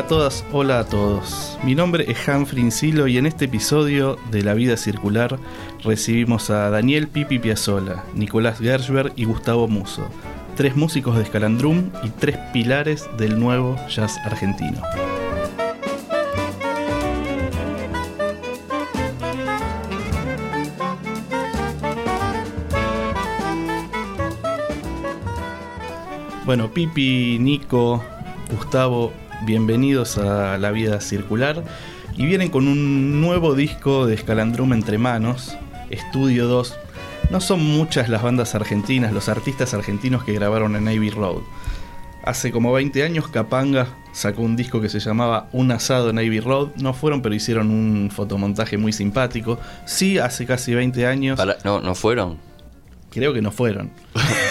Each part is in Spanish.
Hola a todas, hola a todos. Mi nombre es Humphrey Insilo y en este episodio de La Vida Circular recibimos a Daniel Pipi Piazzola, Nicolás Gershberg y Gustavo Muso, tres músicos de Scalandrum y tres pilares del nuevo jazz argentino. Bueno, Pipi, Nico, Gustavo, bienvenidos a La Vida Circular y vienen con un nuevo disco de Scalandrum entre manos, Estudio 2. No son muchas las bandas argentinas, los artistas argentinos que grabaron en Navy Road. Hace como 20 años Capanga sacó un disco que se llamaba Un asado en Navy Road. No fueron, pero hicieron un fotomontaje muy simpático. Sí, hace casi 20 años. Para- no, no fueron. Creo que no fueron.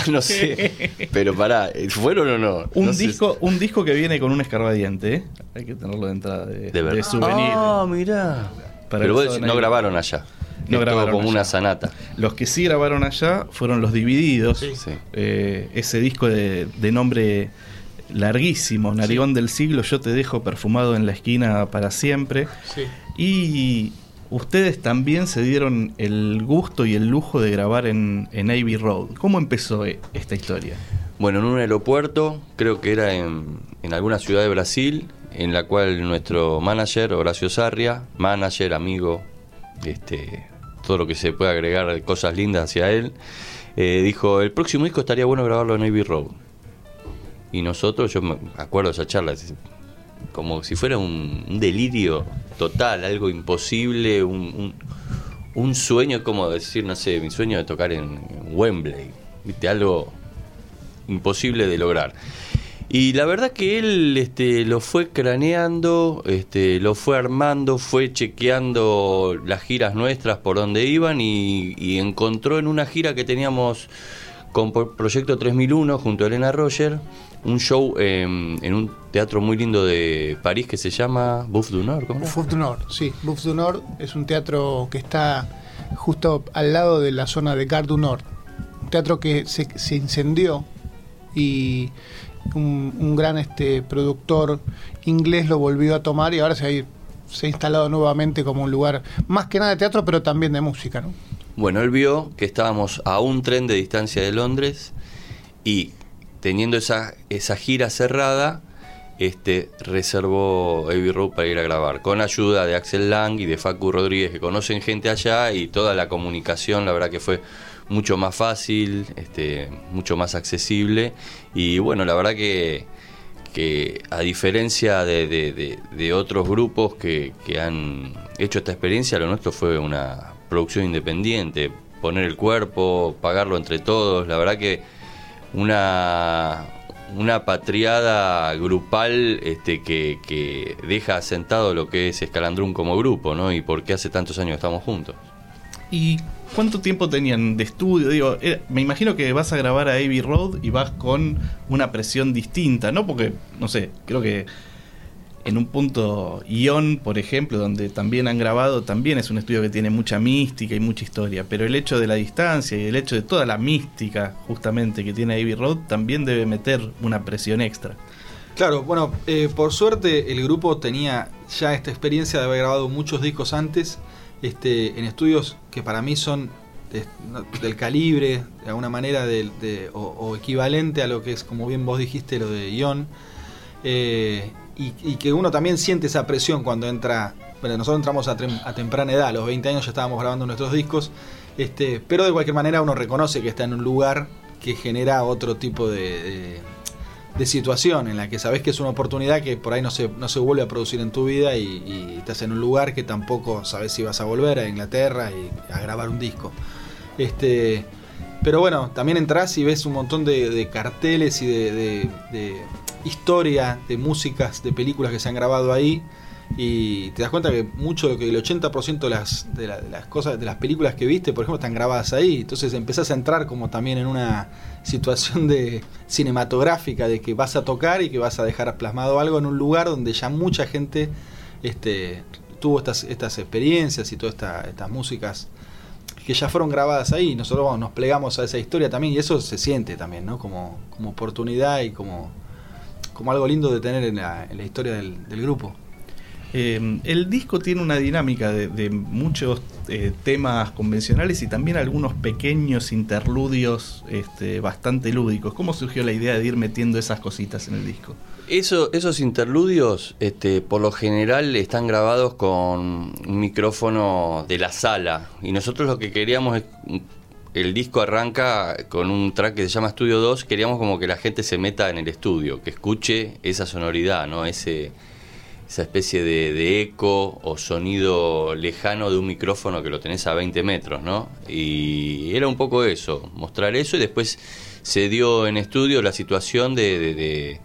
no sé. Pero pará, ¿fueron o no? Un No sé. disco, un disco que viene con un escarbadiente, ¿eh? Hay que tenerlo de entrada de, De verdad. souvenir. Ah, mirá. Para Pero vos de no grabaron allá. No grabaron como allá. una sanata. Los que sí grabaron allá fueron los Divididos. Sí. Eh, ese disco de, de nombre larguísimo, Narigón del siglo, yo te dejo perfumado en la esquina para siempre. Y ustedes también se dieron el gusto y el lujo de grabar en, en Abbey Road. ¿Cómo empezó eh, esta historia? Bueno, en un aeropuerto, creo que era en, alguna ciudad de Brasil, en la cual nuestro manager, Horacio Sarria, manager, amigo, este, todo lo que se puede agregar cosas lindas hacia él, eh, dijo, el próximo disco estaría bueno grabarlo en Navy Road. Y nosotros, yo me acuerdo de esa charla, como si fuera un, delirio total, algo imposible, un, un, un sueño, como decir, no sé, mi sueño de tocar en, Wembley, ¿viste? Algo imposible de lograr. Y la verdad que él este, lo fue craneando, este, lo fue armando, fue chequeando las giras nuestras por donde iban y, y encontró en una gira que teníamos con Pro- Proyecto 3001 junto a Elena Roger un show em, en un teatro muy lindo de París que se llama Bouffe du Nord. ¿cómo? Bouffe du Nord, sí. Bouffe du Nord es un teatro que está justo al lado de la zona de Gare du Nord. Un teatro que se, se incendió y un, un gran este productor inglés lo volvió a tomar y ahora se ha, se ha instalado nuevamente como un lugar más que nada de teatro, pero también de música, ¿no? Bueno, él vio que estábamos a un tren de distancia de Londres y teniendo esa, esa gira cerrada, este, reservó Abbey Road para ir a grabar, con ayuda de Axel Lang y de Facu Rodríguez, que conocen gente allá y toda la comunicación, la verdad que fue mucho más fácil, este, mucho más accesible y bueno, la verdad que, que a diferencia de, de- de- otros grupos que, que han hecho esta experiencia, lo nuestro fue una producción independiente, poner el cuerpo, pagarlo entre todos, la verdad que una, una patriada grupal este, que, que deja asentado lo que es Escalandrum como grupo, ¿no? Y por qué hace tantos años estamos juntos. ¿Y cuánto tiempo tenían de estudio? Digo, eh, me imagino que vas a grabar a Abbey Road y vas con una presión distinta, ¿no? Porque, no sé, creo que en un punto Ion, por ejemplo, donde también han grabado, también es un estudio que tiene mucha mística y mucha historia, pero el hecho de la distancia y el hecho de toda la mística justamente que tiene Abbey Road también debe meter una presión extra. Claro, bueno, eh, por suerte el grupo tenía ya esta experiencia de haber grabado muchos discos antes, este, en estudios que para mí son de- del calibre, de alguna manera, del- de- o, equivalente a lo que es, como bien vos dijiste, lo de Ion. Y, y que uno también siente esa presión cuando entra. Bueno, nosotros entramos a, a temprana edad, a los 20 años ya estábamos grabando nuestros discos, este, pero de cualquier manera uno reconoce que está en un lugar que genera otro tipo de, de- de situación en la que sabes que es una oportunidad que por ahí no se, no se vuelve a producir en tu vida y, y estás en un lugar que tampoco sabes si vas a volver a Inglaterra y a grabar un disco. Este, Pero bueno, también entras y ves un montón de, carteles y de, historia, de músicas, de películas que se han grabado ahí. Y te das cuenta que mucho que el 80% de las, de, las cosas, de las películas que viste, por ejemplo, están grabadas ahí. Entonces empezás a entrar como también en una situación de cinematográfica de que vas a tocar y que vas a dejar plasmado algo en un lugar donde ya mucha gente este, tuvo estas experiencias y todas estas músicas que ya fueron grabadas ahí. Nosotros nos plegamos a esa historia también y eso se siente también, ¿no? Como, como oportunidad y como, como algo lindo de tener en la, en la historia del, grupo. Eh, el disco tiene una dinámica de, muchos eh, temas convencionales y también algunos pequeños interludios este, bastante lúdicos. ¿Cómo surgió la idea de ir metiendo esas cositas en el disco? Eso, esos interludios, este, por lo general, están grabados con un micrófono de la sala. Y nosotros lo que queríamos es. El disco arranca con un track que se llama Estudio 2. Queríamos como que la gente se meta en el estudio, que escuche esa sonoridad, ¿no? Ese, esa especie de, de, eco o sonido lejano de un micrófono que lo tenés a 20 metros, ¿no? Y era un poco eso, mostrar eso y después se dio en estudio la situación de de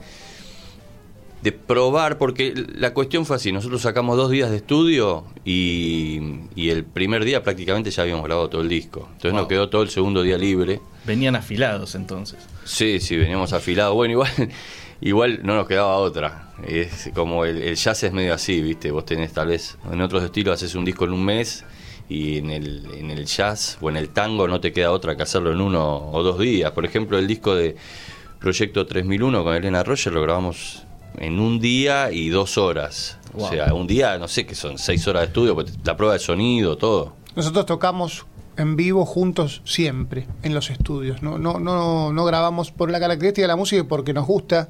probar, porque la cuestión fue así, nosotros sacamos dos días de estudio y, el primer día prácticamente ya habíamos grabado todo el disco, entonces nos quedó todo el segundo día libre. Venían afilados entonces. Sí, sí, veníamos afilados, bueno, igual, igual no nos quedaba otra, es como el, jazz es medio así, viste, vos tenés tal vez, en otros estilos haces un disco en un mes y en el, en el jazz o en el tango no te queda otra que hacerlo en uno o dos días, por ejemplo el disco de Proyecto 3001 con Elena Roger lo grabamos en un día y dos horas. O sea, un día, no sé qué son, seis horas de estudio, pues, la prueba de sonido, todo. Nosotros tocamos en vivo juntos siempre en los estudios. No, no, no, no grabamos por la característica de la música y porque nos gusta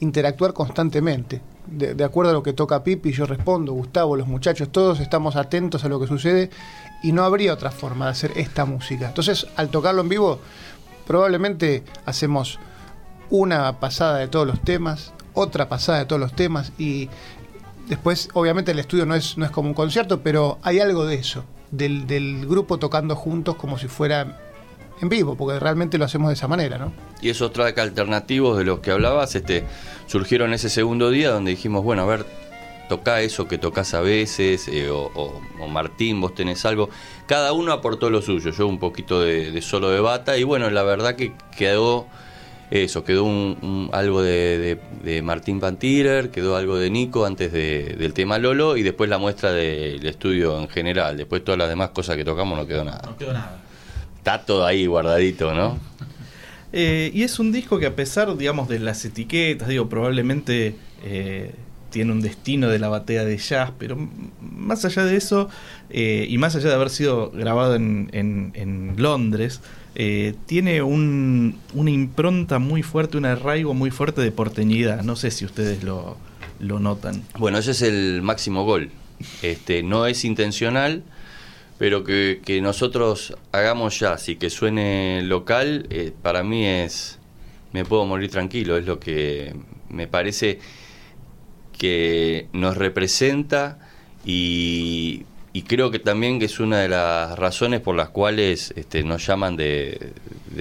interactuar constantemente. De, acuerdo a lo que toca Pipi, yo respondo, Gustavo, los muchachos, todos estamos atentos a lo que sucede y no habría otra forma de hacer esta música. Entonces, al tocarlo en vivo, probablemente hacemos una pasada de todos los temas, otra pasada de todos los temas y después obviamente el estudio no es, no es como un concierto, pero hay algo de eso, del, grupo tocando juntos como si fuera en vivo, porque realmente lo hacemos de esa manera, ¿no? Y esos tracks alternativos de los que hablabas, este, surgieron ese segundo día donde dijimos, bueno, a ver, toca eso que tocas a veces, eh, o, Martín, vos tenés algo. Cada uno aportó lo suyo, yo un poquito de, de solo de bata, y bueno, la verdad que quedó eso, quedó un, algo de, Martín Pantirer, quedó algo de Nico antes del tema Lolo y después la muestra del estudio en general. Después todas las demás cosas que tocamos no quedó nada. No quedó nada. Está todo ahí guardadito, ¿no? Eh, y es un disco que a pesar, digamos, de las etiquetas, digo, probablemente eh, tiene un destino de la batea de jazz, pero más allá de eso, eh, y más allá de haber sido grabado en, en Londres, eh, tiene un, una impronta muy fuerte, un arraigo muy fuerte de porteñidad. No sé si ustedes lo, lo notan. Bueno, ese es el máximo gol. Este, no es intencional, pero que, que nosotros hagamos jazz y que suene local, eh, para mí es. Me puedo morir tranquilo, es lo que me parece que nos representa y y creo que también que es una de las razones por las cuales este, nos llaman de,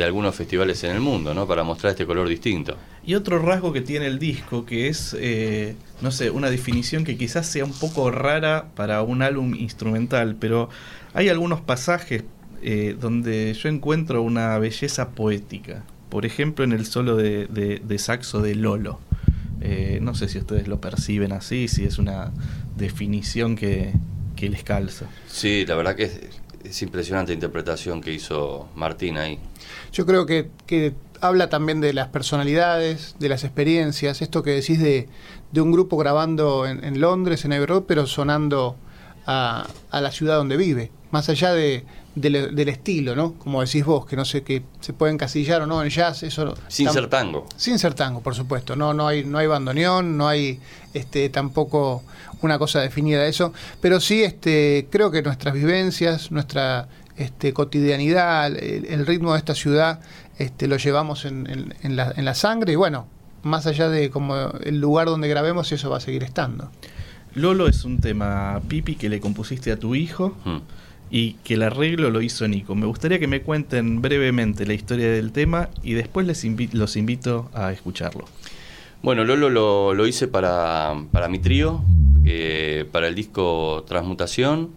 algunos festivales en el mundo, ¿no? Para mostrar este color distinto. Y otro rasgo que tiene el disco, que es, eh, no sé, una definición que quizás sea un poco rara para un álbum instrumental, pero hay algunos pasajes eh, donde yo encuentro una belleza poética. Por ejemplo, en el solo de, saxo de Lolo. Eh, no sé si ustedes lo perciben así, si es una definición que, que les calza. Sí, la verdad que es, impresionante la interpretación que hizo Martín ahí. Yo creo que, habla también de las personalidades, de las experiencias, esto que decís de, un grupo grabando en, Londres, en Abbey pero sonando a, a, la ciudad donde vive, más allá de, del, estilo, ¿no? Como decís vos, que no sé que se puede encasillar o no en jazz, eso sin ser tango. Sin ser tango, por supuesto. No no hay no hay bandoneón, no hay este tampoco una cosa definida de eso, pero sí este creo que nuestras vivencias, nuestra este, cotidianidad, el, ritmo de esta ciudad este, lo llevamos en, en, la, en la sangre y bueno, más allá de como el lugar donde grabemos, eso va a seguir estando. Lolo es un tema, Pipi, que le compusiste a tu hijo. Hmm. Y que el arreglo lo hizo Nico. Me gustaría que me cuenten brevemente la historia del tema y después les los invito a escucharlo. Bueno, Lolo lo, hice para, mi trío, eh, para el disco Transmutación.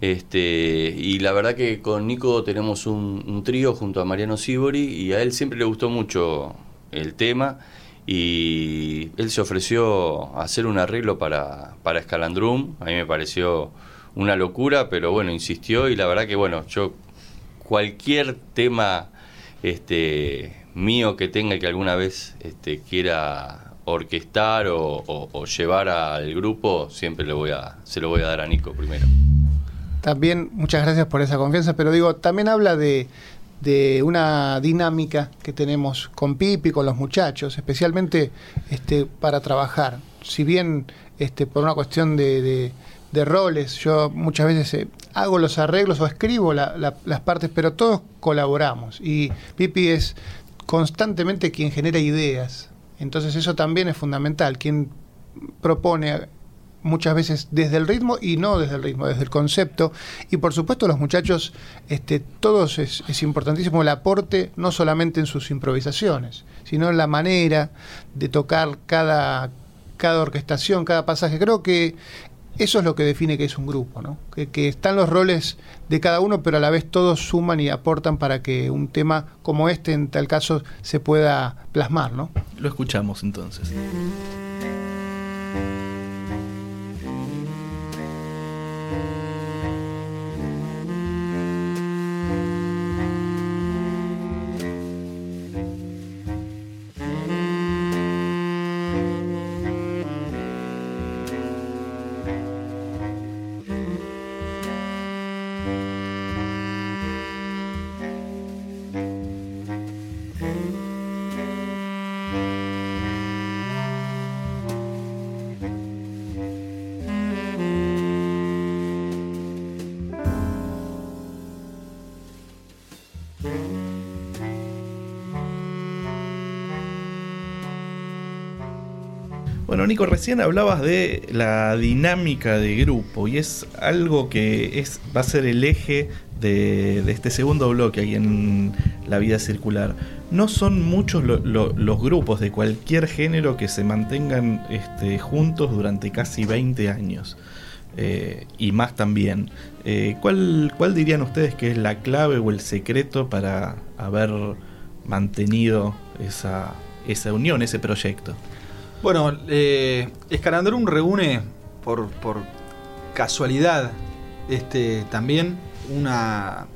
Este, y la verdad que con Nico tenemos un, trío junto a Mariano Sibori y a él siempre le gustó mucho el tema y él se ofreció a hacer un arreglo para, para Escalandrum. A mí me pareció una locura, pero bueno, insistió y la verdad que bueno, yo cualquier tema este, mío que tenga que alguna vez este, quiera orquestar o, llevar al grupo, siempre le voy a, se lo voy a dar a Nico primero. También muchas gracias por esa confianza, pero digo, también habla de, de una dinámica que tenemos con Pipi, con los muchachos, especialmente este, para trabajar. Si bien este, por una cuestión de, roles, yo muchas veces eh, hago los arreglos o escribo las partes, pero todos colaboramos. Y Pipi es constantemente quien genera ideas. Entonces eso también es fundamental. Quien propone muchas veces desde el ritmo y no desde el ritmo, desde el concepto. Y por supuesto los muchachos, este, todos es, importantísimo el aporte, no solamente en sus improvisaciones, sino en la manera de tocar cada, cada orquestación, cada pasaje. Creo que eso es lo que define que es un grupo, ¿no? que, están los roles de cada uno, pero a la vez todos suman y aportan para que un tema como este, en tal caso, se pueda plasmar. ¿no? Lo escuchamos entonces. Bueno, Nico, recién hablabas de la dinámica de grupo y es algo que es, va a ser el eje de, este segundo bloque aquí en la vida circular. No son muchos los grupos de cualquier género que se mantengan este, juntos durante casi 20 años. Eh, y más también. Eh, ¿cuál, ¿Cuál dirían ustedes que es la clave o el secreto para haber mantenido esa, esa unión, ese proyecto? Bueno, eh, reúne por, casualidad este, también una,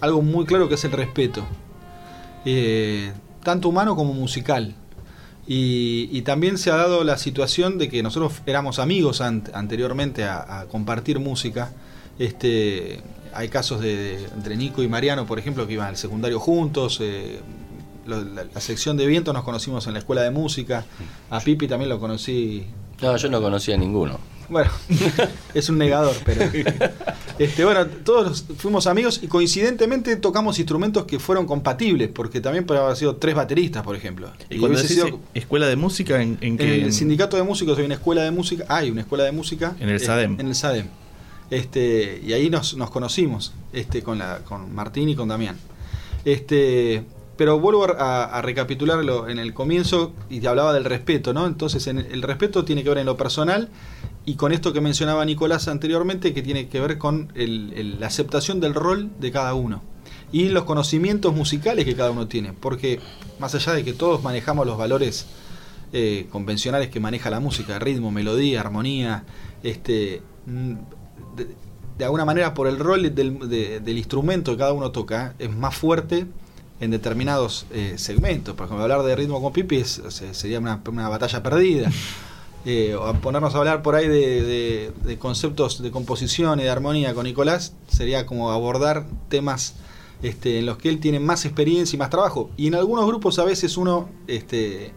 algo muy claro que es el respeto, eh, tanto humano como musical. Y, también se ha dado la situación de que nosotros éramos amigos anteriormente a, compartir música. Este, hay casos de, entre Nico y Mariano, por ejemplo, que iban al secundario juntos, eh, la, sección de viento nos conocimos en la escuela de música. A Pipi también lo conocí. No, yo no conocía a ninguno. Bueno, es un negador, pero. Este, bueno, todos fuimos amigos y coincidentemente tocamos instrumentos que fueron compatibles, porque también puede haber sido tres bateristas, por ejemplo. ¿Y, cuando sido, escuela de música en, en, el sindicato de músicos hay una escuela de música, hay una escuela de música. En el SADEM. En el SADEM. Este, y ahí nos, nos conocimos, este, con la, con Martín y con Damián. Este, pero vuelvo a, recapitularlo en el comienzo y te hablaba del respeto, ¿no? Entonces, el respeto tiene que ver en lo personal y con esto que mencionaba Nicolás anteriormente, que tiene que ver con la aceptación del rol de cada uno y los conocimientos musicales que cada uno tiene. Porque más allá de que todos manejamos los valores eh, convencionales que maneja la música, ritmo, melodía, armonía, este, mm, de, alguna manera por el rol del instrumento que cada uno toca, es más fuerte en determinados eh, segmentos. Por ejemplo, hablar de ritmo con Pipi sería una, batalla perdida. Eh, o ponernos a hablar por ahí de, conceptos de composición y de armonía con Nicolás sería como abordar temas este, en los que él tiene más experiencia y más trabajo. Y en algunos grupos a veces uno este,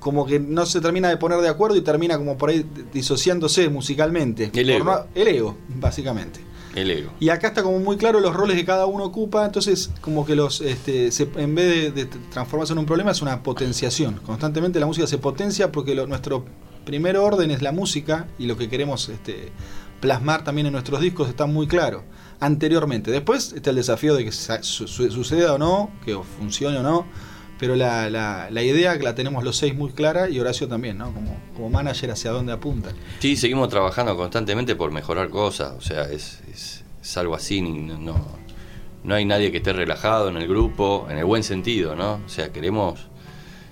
como que no se termina de poner de acuerdo y termina como por ahí disociándose musicalmente. El ego. el ego, básicamente. El ego. Y acá está como muy claro los roles que cada uno ocupa, entonces como que los este, en vez de, transformarse en un problema es una potenciación. Constantemente la música se potencia porque nuestro primer orden es la música y lo que queremos este, plasmar también en nuestros discos está muy claro. anteriormente. Después está el desafío de que suceda o no, que funcione o no, pero la, la, idea que la tenemos los seis muy clara y Horacio también, ¿no? Como, como manager hacia dónde apunta. Sí, seguimos trabajando constantemente por mejorar cosas, o sea, es, es, algo así, no, no hay nadie que esté relajado en el grupo, en el buen sentido, ¿no? O sea, queremos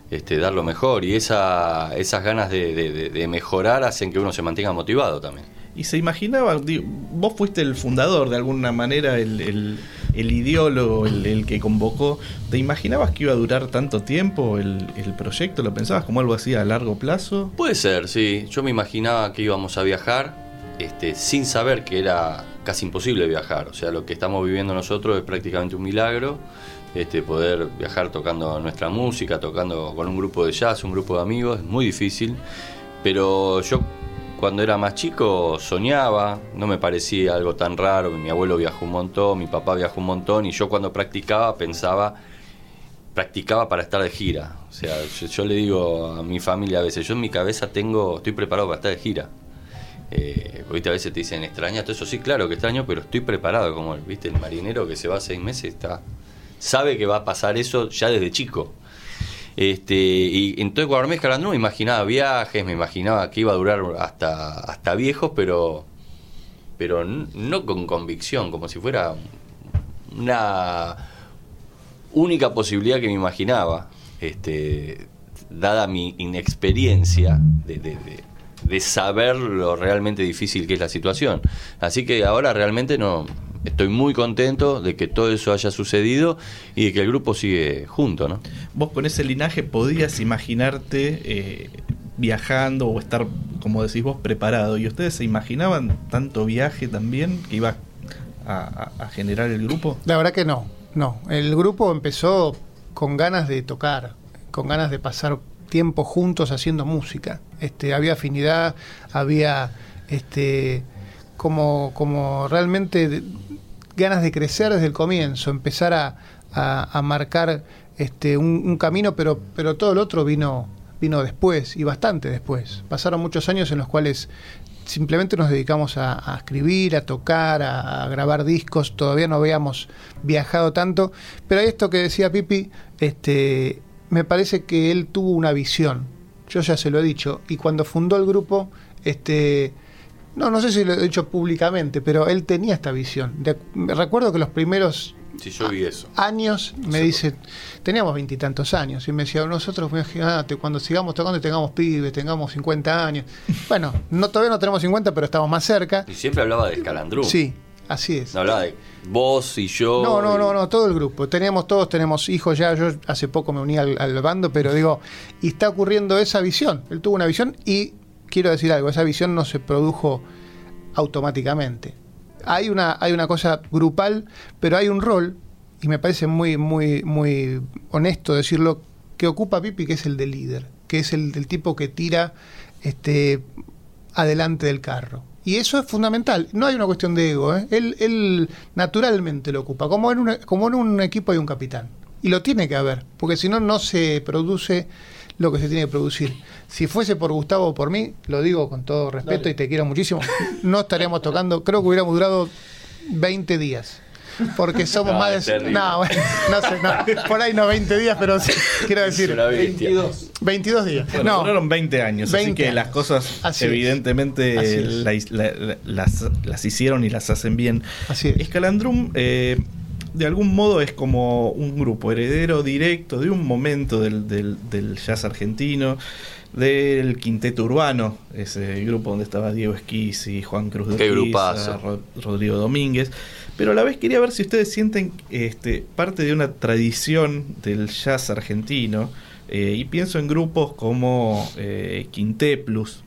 este, dar lo mejor y esa, esas ganas de, mejorar hacen que uno se mantenga motivado también. Y se imaginaba, vos fuiste el fundador de alguna manera, el, el, ideólogo, el, que convocó, ¿te imaginabas que iba a durar tanto tiempo el, el proyecto? ¿Lo pensabas como algo así a largo plazo? Puede ser, sí. Yo me imaginaba que íbamos a viajar este, sin saber que era casi imposible viajar. O sea, lo que estamos viviendo nosotros es prácticamente un milagro. Este, poder viajar tocando nuestra música, tocando con un grupo de jazz, un grupo de amigos, es muy difícil. Pero yo cuando era más chico soñaba, no me parecía algo tan raro, mi abuelo viajó un montón, mi papá viajó un montón y yo cuando practicaba pensaba, practicaba para estar de gira. O sea, yo, le digo a mi familia a veces, yo en mi cabeza tengo, estoy preparado para estar de gira. Eh, a veces te dicen extraña, todo eso sí, claro que extraño, pero estoy preparado, como viste el marinero que se va seis meses, está sabe que va a pasar eso ya desde chico. Este, y entonces cuando me escalando me imaginaba viajes, me imaginaba que iba a durar hasta, hasta viejos, pero, pero no con convicción, como si fuera una única posibilidad que me imaginaba, este, dada mi inexperiencia de, de, de saber lo realmente difícil que es la situación. Así que ahora realmente no, estoy muy contento de que todo eso haya sucedido y de que el grupo sigue junto, ¿no? Vos con ese linaje podías imaginarte eh, viajando o estar, como decís vos, preparado. ¿Y ustedes se imaginaban tanto viaje también que iba a, generar el grupo? La verdad que no, no. El grupo empezó con ganas de tocar, con ganas de pasar tiempo juntos haciendo música. Este, había afinidad, había este como, como realmente ganas de crecer desde el comienzo, empezar a, a, marcar este, un, camino, pero, pero todo el otro vino, vino después y bastante después. Pasaron muchos años en los cuales simplemente nos dedicamos a, escribir, a tocar, a, grabar discos, todavía no habíamos viajado tanto, pero esto que decía Pipi, este, me parece que él tuvo una visión, yo ya se lo he dicho, y cuando fundó el grupo, este, no, no sé si lo he dicho públicamente, pero él tenía esta visión. recuerdo que los primeros años me dice, teníamos veintitantos años, y me decía, nosotros, imagínate, cuando sigamos tocando y tengamos pibes, tengamos 50 años. Bueno, no, todavía no tenemos 50, pero estamos más cerca. Y siempre hablaba de Escalandrú. Sí, así es. No hablaba de vos y yo. No, no, no, no, todo el grupo. Tenemos, todos tenemos hijos ya. Yo hace poco me uní al, al bando, pero digo, y está ocurriendo esa visión. Él tuvo una visión y quiero decir algo, esa visión no se produjo automáticamente. Hay una, hay una cosa grupal, pero hay un rol, y me parece muy, muy, muy honesto decirlo, que ocupa Pipi, que es el de líder, que es el del tipo que tira este, adelante del carro. Y eso es fundamental. No hay una cuestión de ego. ¿eh? Él, él, naturalmente lo ocupa. Como en, como en un equipo hay un capitán. Y lo tiene que haber. Porque si no, no se produce lo que se tiene que producir. Si fuese por Gustavo o por mí, lo digo con todo respeto y te quiero muchísimo, no estaríamos tocando, creo que hubiéramos durado 20 días. Porque somos más de. No, bueno, no sé, no, por ahí no 20 días, pero quiero decir. 22. 22 días. no. Fueron 20 años, así que las cosas evidentemente las, las, hicieron y las hacen bien. Así es. Escalandrum eh, de algún modo es como un grupo heredero directo de un momento del, del, jazz argentino, del quinteto urbano, ese grupo donde estaba Diego y Juan Cruz de Rodrigo Domínguez. Pero a la vez quería ver si ustedes sienten este, parte de una tradición del jazz argentino. Eh, y pienso en grupos como eh, Quinteplus,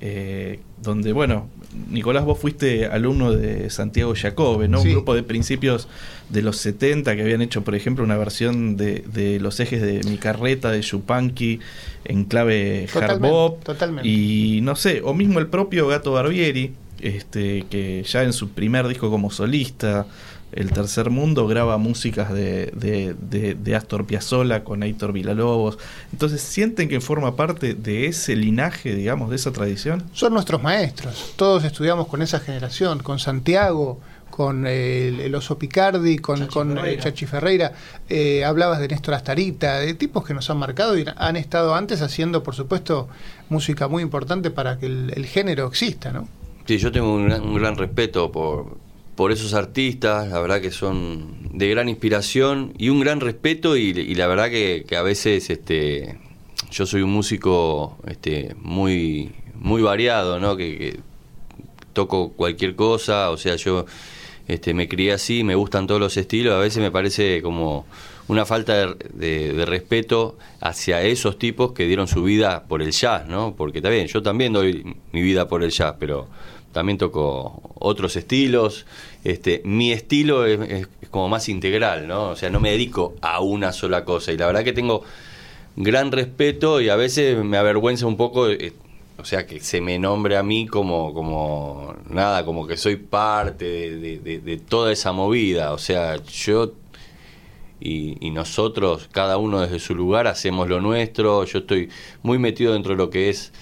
eh, donde, bueno, Nicolás, vos fuiste alumno de Santiago Jacobe, ¿no? Un grupo de principios de los 70 que habían hecho, por ejemplo, una versión de, los ejes de mi carreta de Chupanqui en clave hard bop. Y no sé, o mismo el propio Gato Barbieri, este, que ya en su primer disco como solista el Tercer Mundo graba músicas de, de, de, Astor Piazzolla con Héctor Villalobos. Entonces, ¿sienten que forma parte de ese linaje, digamos, de esa tradición? Son nuestros maestros. Todos estudiamos con esa generación, con Santiago, con el, el Oso Picardi, con Chachi con, eh, Ferreira. Chachi Ferreira, eh, hablabas de Néstor Astarita, de tipos que nos han marcado y han estado antes haciendo, por supuesto, música muy importante para que el, el género exista, ¿no? Sí, yo tengo un gran, un gran respeto por, por esos artistas, la verdad que son de gran inspiración y un gran respeto y, y la verdad que, que a veces este, yo soy un músico este, muy, muy variado, ¿no? Que, que toco cualquier cosa, o sea, yo este, me crié así, me gustan todos los estilos, a veces me parece como una falta de, respeto hacia esos tipos que dieron su vida por el jazz, ¿no? Porque está bien, yo también doy mi vida por el jazz, pero también toco otros estilos. Este, mi estilo es, como más integral, ¿no? O sea, no me dedico a una sola cosa. Y la verdad que tengo gran respeto y a veces me avergüenza un poco, eh, o sea, que se me nombre a mí como, como nada, como que soy parte de, toda esa movida. O sea, yo y nosotros, cada uno desde su lugar, hacemos lo nuestro. Yo estoy muy metido dentro de lo que es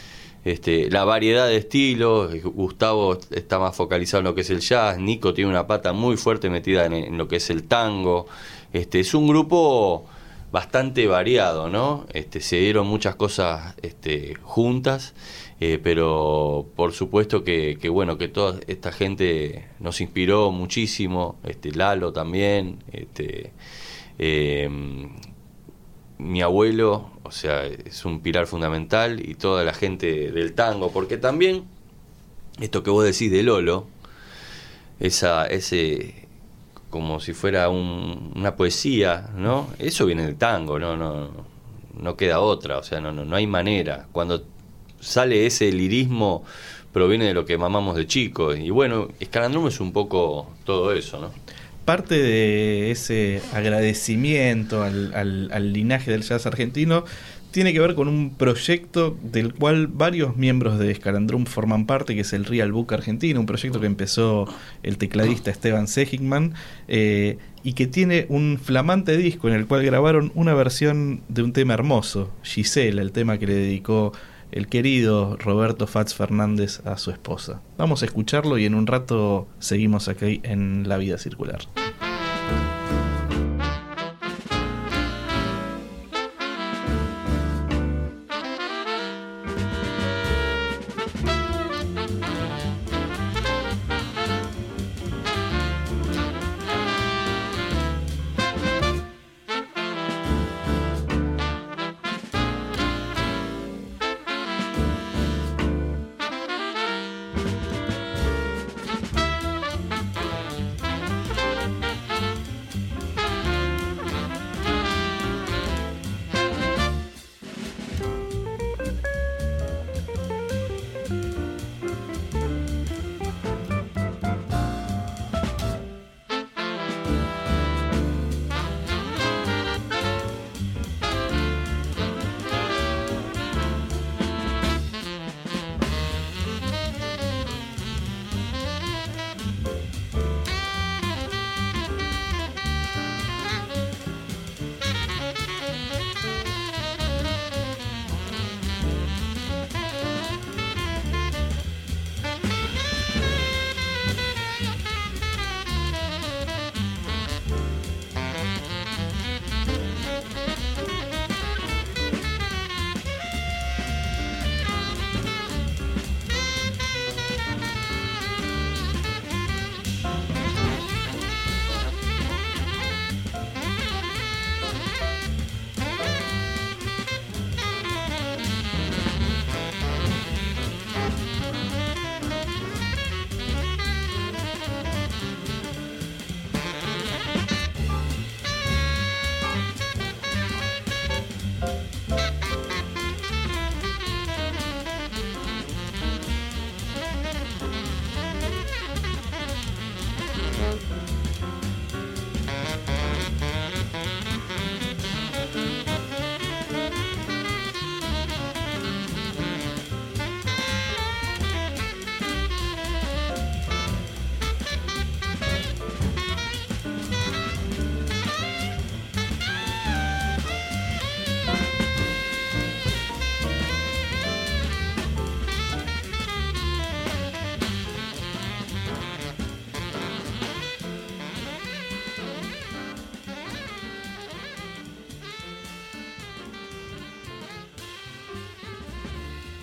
este, la variedad de estilos. Gustavo está más focalizado en lo que es el jazz. Nico tiene una pata muy fuerte metida en, lo que es el tango. Este, es un grupo bastante variado, ¿no? Este, se dieron muchas cosas este, juntas, eh, pero por supuesto que, que, bueno, que toda esta gente nos inspiró muchísimo, este, Lalo también, este, eh, mi abuelo, o sea, es un pilar fundamental y toda la gente del tango, porque también esto que vos decís de Lolo, esa, ese como si fuera un- una poesía, ¿no? Eso viene del tango, no, no, no queda otra, o sea, no, no, no hay manera. Cuando sale ese lirismo proviene de lo que mamamos de chicos y bueno, Escalandrum es un poco todo eso, ¿no? Parte de ese agradecimiento al, linaje del jazz argentino tiene que ver con un proyecto del cual varios miembros de Escalandrum forman parte, que es el Real Book Argentino, un proyecto que empezó el tecladista Esteban Segigman eh, y que tiene un flamante disco en el cual grabaron una versión de un tema hermoso, Gisela, el tema que le dedicó el querido Roberto Fats Fernández a su esposa. Vamos a escucharlo y en un rato seguimos aquí en La Vida Circular.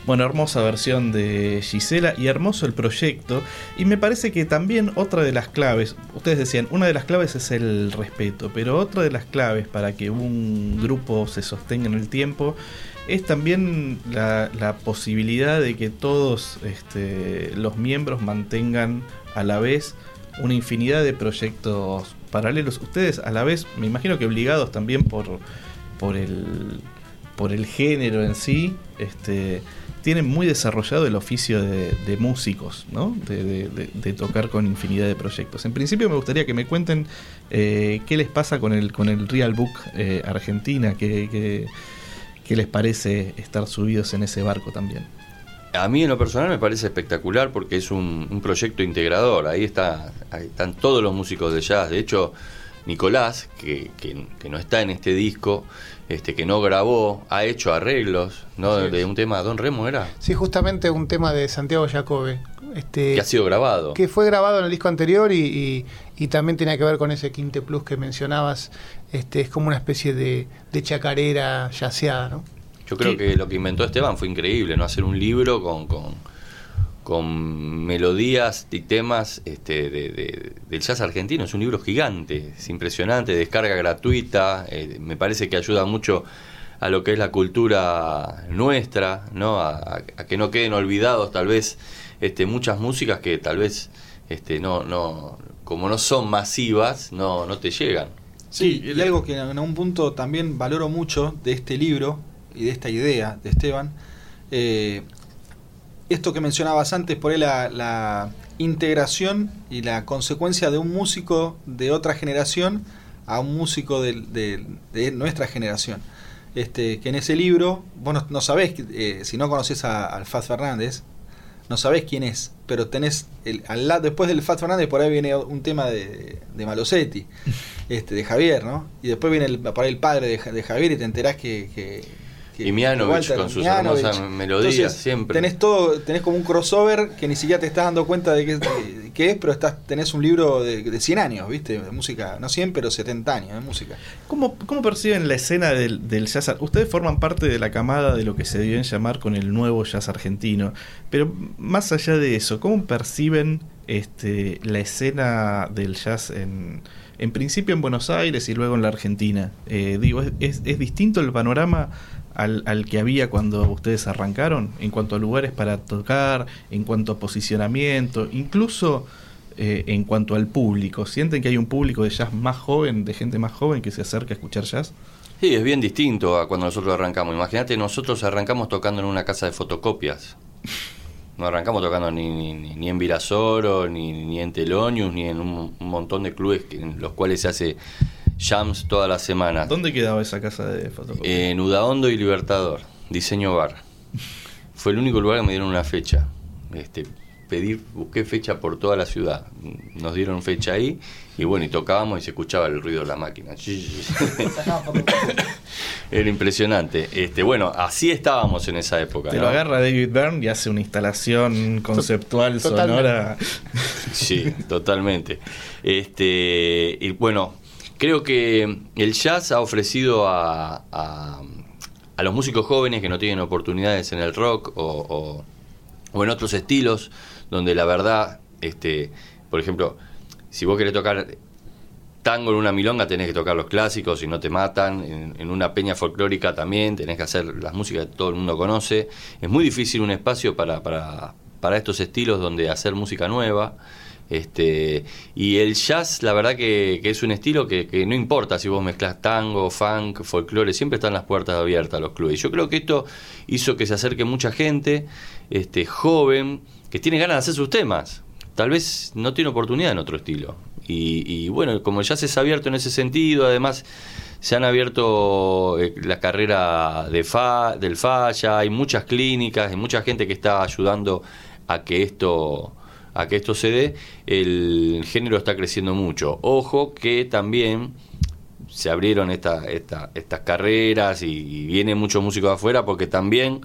Bueno, hermosa versión de Gisela y hermoso el proyecto. Y me parece que también otra de las claves, ustedes decían, una de las claves es el respeto, pero otra de las claves para que un grupo se sostenga en el tiempo es también la, posibilidad de que todos este, los miembros mantengan a la vez una infinidad de proyectos paralelos. Ustedes a la vez, me imagino que obligados también por, por, el, por el género en sí, este, tienen muy desarrollado el oficio de, músicos, ¿no? De, tocar con infinidad de proyectos. En principio me gustaría que me cuenten eh, qué les pasa con el, con el Real Book eh, Argentina, qué, qué, les parece estar subidos en ese barco también. A mí en lo personal me parece espectacular porque es un, proyecto integrador. Ahí, está, están todos los músicos de jazz. De hecho, Nicolás, que, que no está en este disco, este, que no grabó, ha hecho arreglos, ¿no? De un tema, Don Remo era. Sí, justamente un tema de Santiago Jacobe. Este, que ha sido grabado. Que fue grabado en el disco anterior y, y, también tenía que ver con ese Quinte Plus que mencionabas. Este, es como una especie de, de chacarera yaceada, ¿no? Yo creo que lo que inventó Esteban fue increíble, ¿no? Hacer un libro con, con con melodías y temas este, de, del jazz argentino. Es un libro gigante, es impresionante, descarga gratuita, eh, me parece que ayuda mucho a lo que es la cultura nuestra, ¿no? A, que no queden olvidados tal vez este, muchas músicas que tal vez este, no, no, como no son masivas, no, no te llegan. Sí, y algo que en un punto también valoro mucho de este libro y de esta idea de Esteban, eh, esto que mencionabas antes, por ahí la, integración y la consecuencia de un músico de otra generación a un músico de, nuestra generación. Este, que en ese libro, vos no, sabés, eh, si no conoces a, al Faz Fernández, no sabés quién es, pero tenés, el, al lado, después del Faz Fernández, por ahí viene un tema de, de Malosetti, este, de Javier, ¿no? Y después viene el, por ahí el padre de, Javier y te enterás que y Mianovich con sus hermosas melodías siempre. Tenés todo, tenés como un crossover que ni siquiera te estás dando cuenta de qué, es, pero estás, tenés un libro de, de 100 años, ¿viste? De música, no 100, pero 70 años de música. ¿Cómo, ¿Cómo, perciben la escena del, del, jazz? Ustedes forman parte de la camada de lo que se deben llamar con el nuevo jazz argentino, pero más allá de eso, ¿cómo perciben este, la escena del jazz en, en principio en Buenos Aires y luego en la Argentina? Eh, digo, ¿es, es distinto el panorama al, al, que había cuando ustedes arrancaron, en cuanto a lugares para tocar, en cuanto a posicionamiento, incluso eh, en cuanto al público. ¿Sienten que hay un público de jazz más joven, de gente más joven que se acerca a escuchar jazz? Sí, es bien distinto a cuando nosotros arrancamos. Imagínate, nosotros arrancamos tocando en una casa de fotocopias. No arrancamos tocando ni, ni, ni en Virasoro, ni, ni en Telonius, ni en un, un montón de clubes en los cuales se hace jams toda la semana. ¿Dónde quedaba esa casa de fotocopia? En Udaondo y Libertador, diseño bar. Fue el único lugar que me dieron una fecha. Este, pedí, busqué fecha por toda la ciudad. Nos dieron fecha ahí y bueno, y tocábamos y se escuchaba el ruido de la máquina. Era impresionante. Este, bueno, así estábamos en esa época. Te lo agarra David Byrne y hace una instalación conceptual sonora. Sí, totalmente. Este, y bueno, Creo que el jazz ha ofrecido a, a, los músicos jóvenes que no tienen oportunidades en el rock o, en otros estilos, donde la verdad, este, por ejemplo, si vos querés tocar tango en una milonga tenés que tocar los clásicos y no te matan. En, una peña folclórica también tenés que hacer las músicas que todo el mundo conoce. Es muy difícil un espacio para, para, para estos estilos donde hacer música nueva. Este, y el jazz, la verdad que, es un estilo que, no importa si vos mezclas tango, funk, folclore, siempre están las puertas abiertas a los clubes. Yo creo que esto hizo que se acerque mucha gente este, joven que tiene ganas de hacer sus temas. Tal vez no tiene oportunidad en otro estilo. Y, bueno, como el jazz es abierto en ese sentido, además se han abierto eh, la carrera de fa, del falla, hay muchas clínicas, hay mucha gente que está ayudando a que esto a que esto se dé, el género está creciendo mucho. Ojo que también se abrieron esta, estas carreras y, viene muchos músicos de afuera porque también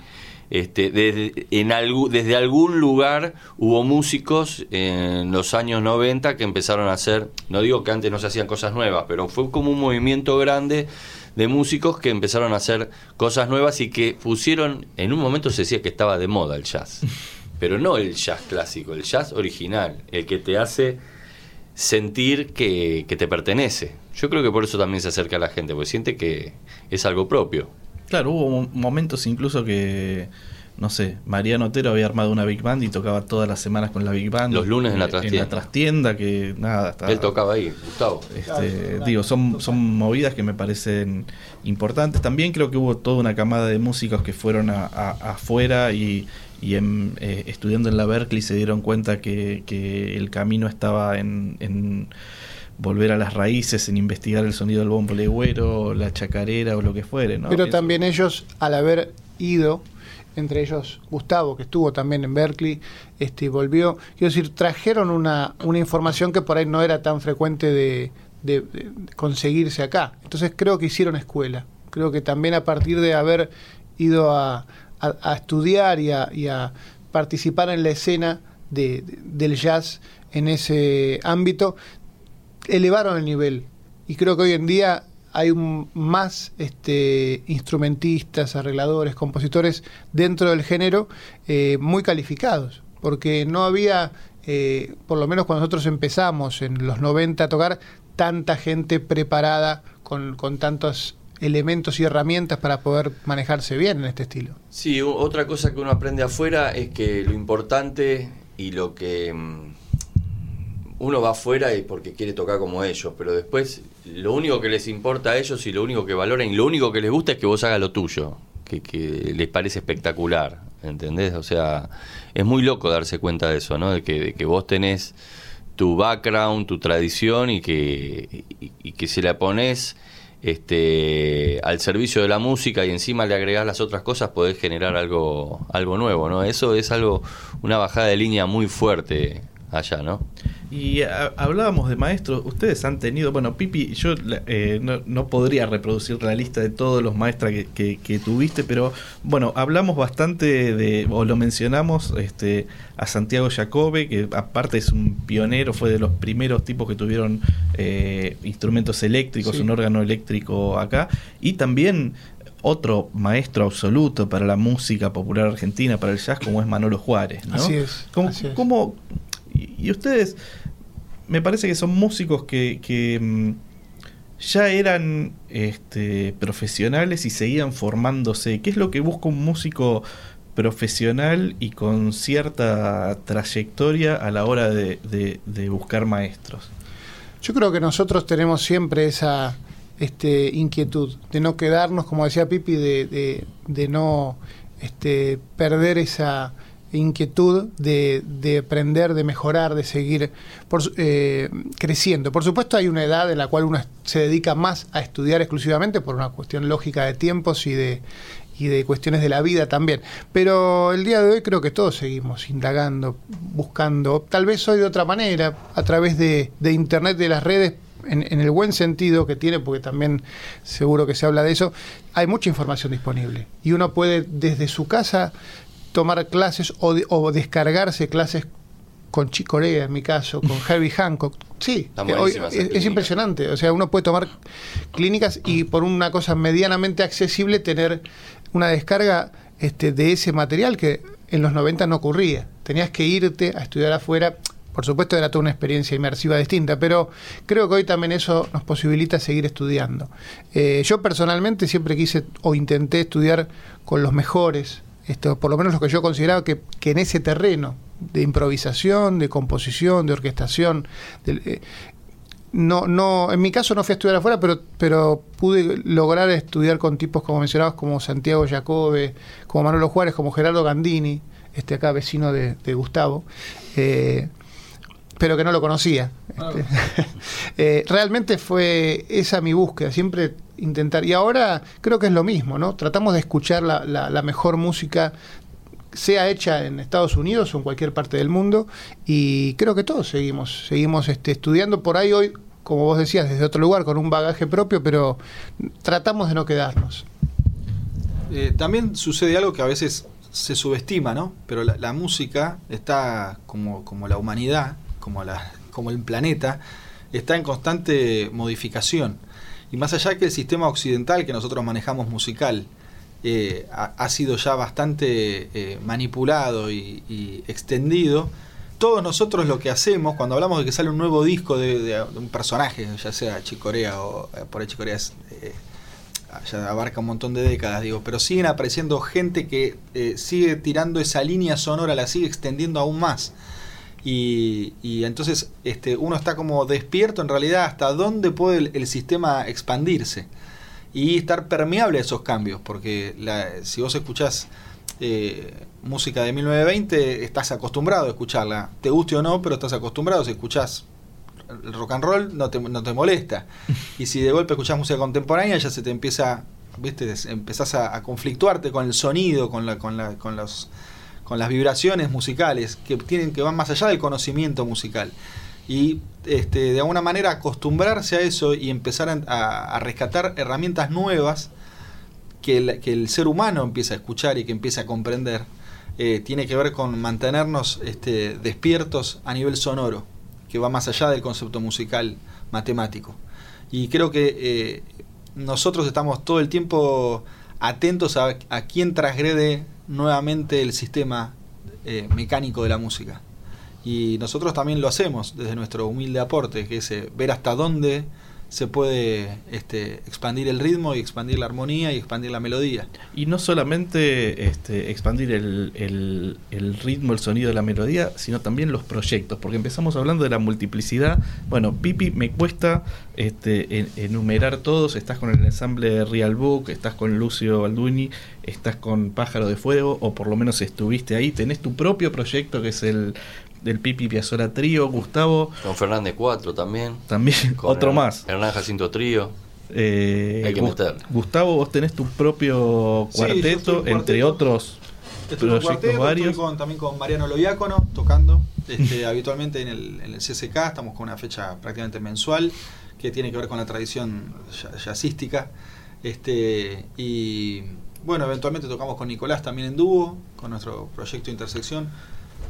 este, desde, en desde algún lugar hubo músicos en los años 90 que empezaron a hacer, no digo que antes no se hacían cosas nuevas, pero fue como un movimiento grande de músicos que empezaron a hacer cosas nuevas y que pusieron, en un momento se decía que estaba de moda el jazz, pero no el jazz clásico, el jazz original, el que te hace sentir que, que te pertenece. Yo creo que por eso también se acerca a la gente, porque siente que es algo propio. Claro, hubo momentos incluso que no sé, Mariano Otero había armado una Big Band y tocaba todas las semanas con la Big Band. Los lunes en la trastienda. En la trastienda, que nada. Estaba, Él tocaba ahí, Gustavo. Este, digo, son, son movidas que me parecen importantes. También creo que hubo toda una camada de músicos que fueron a, afuera y, y eh, estudiando en la Berkeley se dieron cuenta que, que el camino estaba en, en volver a las raíces, en investigar el sonido del bombo legüero, la chacarera o lo que fuere. ¿no? Pero también ellos, al haber ido entre ellos Gustavo, que estuvo también en Berkeley, este, volvió. Quiero decir, trajeron una, una información que por ahí no era tan frecuente de, conseguirse acá. Entonces creo que hicieron escuela. Creo que también a partir de haber ido a, estudiar y a, participar en la escena del jazz en ese ámbito, elevaron el nivel. Y creo que hoy en día hay más este, instrumentistas, arregladores, compositores dentro del género eh, muy calificados, porque no había, eh, por lo menos cuando nosotros empezamos en los 90 a tocar, tanta gente preparada con, con tantos elementos y herramientas para poder manejarse bien en este estilo. Sí, otra cosa que uno aprende afuera es que lo importante y lo que mm, uno va afuera y porque quiere tocar como ellos, pero después lo único que les importa a ellos y lo único que valoran y lo único que les gusta es que vos hagas lo tuyo, que, les parece espectacular, ¿entendés? O sea, es muy loco darse cuenta de eso, ¿no? De que, que vos tenés tu background, tu tradición y que, y, que si la pones este, al servicio de la música y encima le agregás las otras cosas, podés generar algo, algo nuevo, ¿no? Eso es algo, una bajada de línea muy fuerte allá, ¿no? Y hablábamos de maestros, ustedes han tenido, bueno, Pipi, yo eh, no, podría reproducir la lista de todos los maestros que, tuviste, pero bueno, hablamos bastante de, o lo mencionamos, este, a Santiago Jacobe, que aparte es un pionero, fue de los primeros tipos que tuvieron eh, instrumentos eléctricos, un órgano eléctrico acá, y también otro maestro absoluto para la música popular argentina, para el jazz, como es Manolo Juárez. ¿no? Así es. ¿Cómo, y, ustedes, me parece que son músicos que, mm, ya eran este, profesionales y seguían formándose. ¿Qué es lo que busca un músico profesional y con cierta trayectoria a la hora de, buscar maestros? Yo creo que nosotros tenemos siempre esa este, inquietud de no quedarnos, como decía Pipi, de, no este, perder esa inquietud de, de, aprender, de mejorar, de seguir eh, creciendo. Por supuesto hay una edad en la cual uno se dedica más a estudiar exclusivamente por una cuestión lógica de tiempos y de, y de cuestiones de la vida también. Pero el día de hoy creo que todos seguimos indagando, buscando, tal vez hoy de otra manera, a través de, de Internet, de las redes, en, en, el buen sentido que tiene, porque también seguro que se habla de eso, hay mucha información disponible. Y uno puede desde su casa tomar clases o, descargarse clases con Chicorea, en mi caso, con Herbie Hancock. Sí, es, impresionante. O sea, uno puede tomar clínicas y por una cosa medianamente accesible tener una descarga este, de ese material que en los 90 no ocurría. Tenías que irte a estudiar afuera. Por supuesto era toda una experiencia inmersiva distinta, pero creo que hoy también eso nos posibilita seguir estudiando. Eh, yo personalmente siempre quise o intenté estudiar con los mejores, esto, por lo menos lo que yo consideraba que, que en ese terreno de improvisación, de composición, de orquestación, eh, no, no, en mi caso no fui a estudiar afuera, pero, pero pude lograr estudiar con tipos como mencionabas, como Santiago Jacobe, como Manolo Juárez, como Gerardo Gandini, este acá vecino de, Gustavo. Eh, pero que no lo conocía. Ah. Este, eh, realmente fue esa mi búsqueda, siempre intentar. Y ahora creo que es lo mismo, ¿no? Tratamos de escuchar la, la, mejor música sea hecha en Estados Unidos o en cualquier parte del mundo y creo que todos seguimos seguimos este, estudiando por ahí hoy como vos decías desde otro lugar con un bagaje propio pero tratamos de no quedarnos eh, también sucede algo que a veces se subestima no pero la, la música está como, como la humanidad como, el planeta, está en constante modificación. Y más allá que el sistema occidental que nosotros manejamos musical eh, ha, sido ya bastante eh, manipulado y, extendido, todos nosotros lo que hacemos cuando hablamos de que sale un nuevo disco de, un personaje, ya sea Chicorea o eh, por ahí Chicorea ya abarca un montón de décadas, digo, pero siguen apareciendo gente que sigue tirando esa línea sonora, la sigue extendiendo aún más. Y, entonces este, uno está como despierto en realidad hasta dónde puede el sistema expandirse y estar permeable a esos cambios, porque si vos escuchás eh, música de 1920, estás acostumbrado a escucharla, te guste o no, pero estás acostumbrado, si escuchás el rock and roll no te, no te molesta, y si de golpe escuchás música contemporánea ya se te empieza, viste, empezás a, conflictuarte con el sonido, con, la, con, la, con los con las vibraciones musicales que tienen que van más allá del conocimiento musical y este, de alguna manera acostumbrarse a eso y empezar a, rescatar herramientas nuevas que el, que el, ser humano empieza a escuchar y que empieza a comprender, eh, tiene que ver con mantenernos este, despiertos a nivel sonoro, que va más allá del concepto musical matemático. Y creo que eh, nosotros estamos todo el tiempo atentos a, a quién transgrede nuevamente el sistema eh, mecánico de la música. Y nosotros también lo hacemos desde nuestro humilde aporte, que es eh, ver hasta dónde se puede este, expandir el ritmo y expandir la armonía y expandir la melodía. Y no solamente este, expandir el, ritmo, el sonido de la melodía, sino también los proyectos, porque empezamos hablando de la multiplicidad. Bueno, Pipi, me cuesta este, enumerar todos, estás con el ensamble de Real Book, estás con Lucio Balduni, estás con Pájaro de Fuego, o por lo menos estuviste ahí, tenés tu propio proyecto que es el del Pipi Piazzola Trío, Gustavo. Con Fernández 4 también. También, otro más. Hernán Jacinto Trío. Eh, Hay que meter. Gustavo, vos tenés tu propio cuarteto, entre otros proyectos varios. también con Mariano Loiácono tocando este, habitualmente en el, en el CSK, estamos con una fecha prácticamente mensual que tiene que ver con la tradición jazzística. Este, y bueno, eventualmente tocamos con Nicolás también en dúo, con nuestro proyecto Intersección.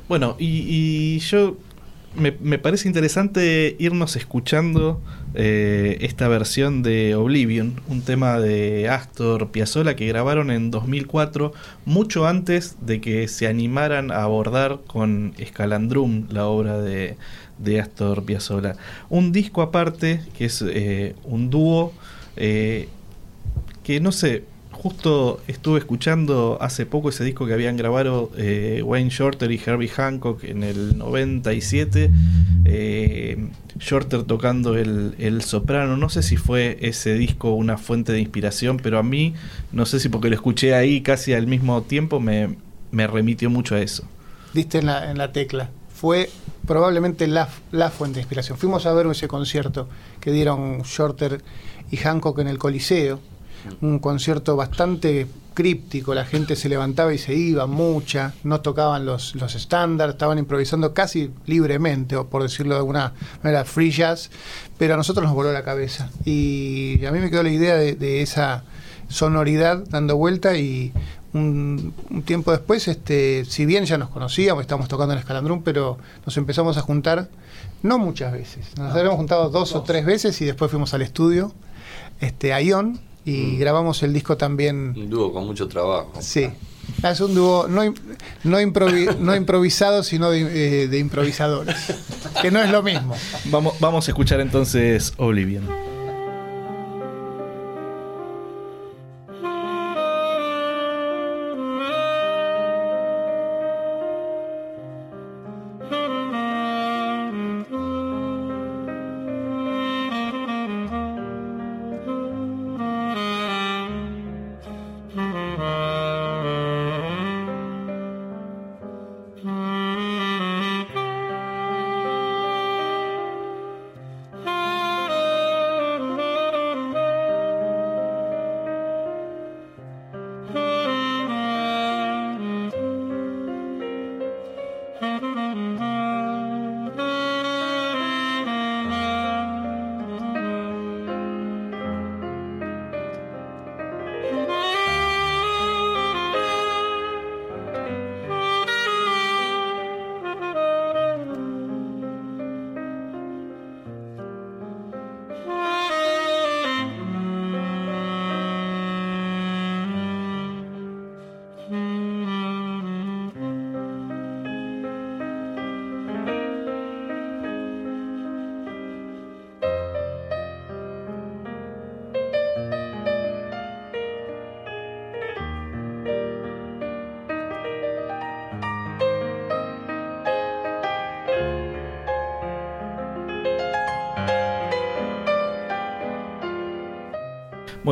Bueno, y, yo me, parece interesante irnos escuchando eh, esta versión de Oblivion, un tema de Astor Piazzolla que grabaron en 2004, mucho antes de que se animaran a abordar con Escalandrum la obra de, Astor Piazzolla. Un disco aparte, que es eh, un dúo, eh, que no sé, justo estuve escuchando hace poco ese disco que habían grabado eh, Wayne Shorter y Herbie Hancock en el 97. Eh, Shorter tocando el, soprano. No sé si fue ese disco una fuente de inspiración, pero a mí, no sé si porque lo escuché ahí casi al mismo tiempo, me, remitió mucho a eso. Diste en la, en la tecla. Fue probablemente la, la fuente de inspiración. Fuimos a ver ese concierto que dieron Shorter y Hancock en el Coliseo un concierto bastante críptico, la gente se levantaba y se iba, mucha, no tocaban los, los estándares, estaban improvisando casi libremente, o por decirlo de alguna manera, free jazz, pero a nosotros nos voló la cabeza. Y a mí me quedó la idea de, esa sonoridad dando vuelta y un, tiempo después, este, si bien ya nos conocíamos, estábamos tocando en Escalandrún, pero nos empezamos a juntar, no muchas veces, nos habíamos juntado dos, o tres veces y después fuimos al estudio, este, a Ion, y mm. grabamos el disco también. Un dúo con mucho trabajo. Sí. Es un dúo no, no, no improvisado, sino de, eh, de, improvisadores, que no es lo mismo. Vamos, vamos a escuchar entonces Oblivion.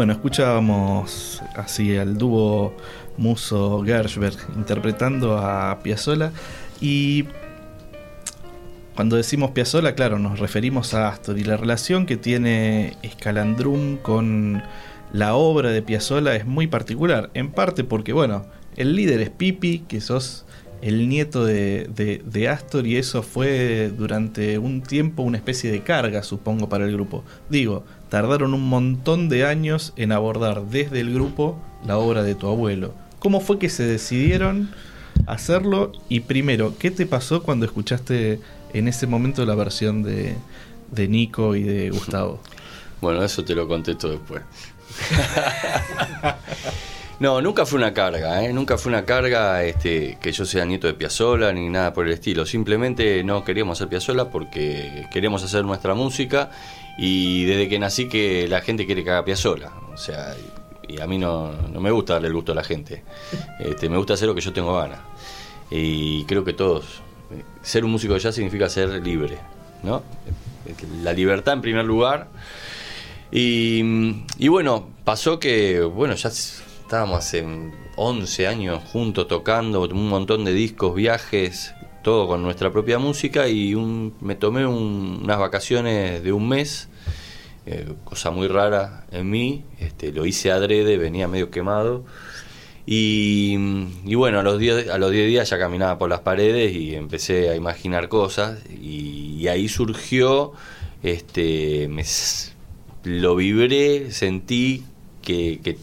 Bueno, escuchábamos así al dúo Muso Gershberg interpretando a Piazzolla y cuando decimos Piazzolla, claro, nos referimos a Astor y la relación que tiene Escalandrum con la obra de Piazzolla es muy particular, en parte porque, bueno, el líder es Pipi, que sos el nieto de, de, Astor y eso fue durante un tiempo una especie de carga, supongo, para el grupo. Digo, tardaron un montón de años en abordar desde el grupo la obra de tu abuelo. ¿Cómo fue que se decidieron hacerlo? Y primero, ¿qué te pasó cuando escuchaste en ese momento la versión de, de Nico y de Gustavo? Bueno, eso te lo contesto después. no, nunca fue una carga, ¿eh? nunca fue una carga este, que yo sea nieto de Piazzola ni nada por el estilo. Simplemente no queríamos hacer Piazzola porque queríamos hacer nuestra música y desde que nací que la gente quiere que haga Piazzola. O sea, y a mí no, no me gusta darle el gusto a la gente. Este, me gusta hacer lo que yo tengo ganas. Y creo que todos ser un músico de jazz significa ser libre, ¿no? La libertad en primer lugar. Y, bueno, pasó que, bueno, ya estábamos hace 11 años juntos tocando, un montón de discos, viajes, todo con nuestra propia música y me tomé unas vacaciones de un mes, eh, cosa muy rara en mí, este, lo hice adrede, venía medio quemado y, bueno, a los 10 a los diez días ya caminaba por las paredes y empecé a imaginar cosas y, ahí surgió, este, lo vibré, sentí que,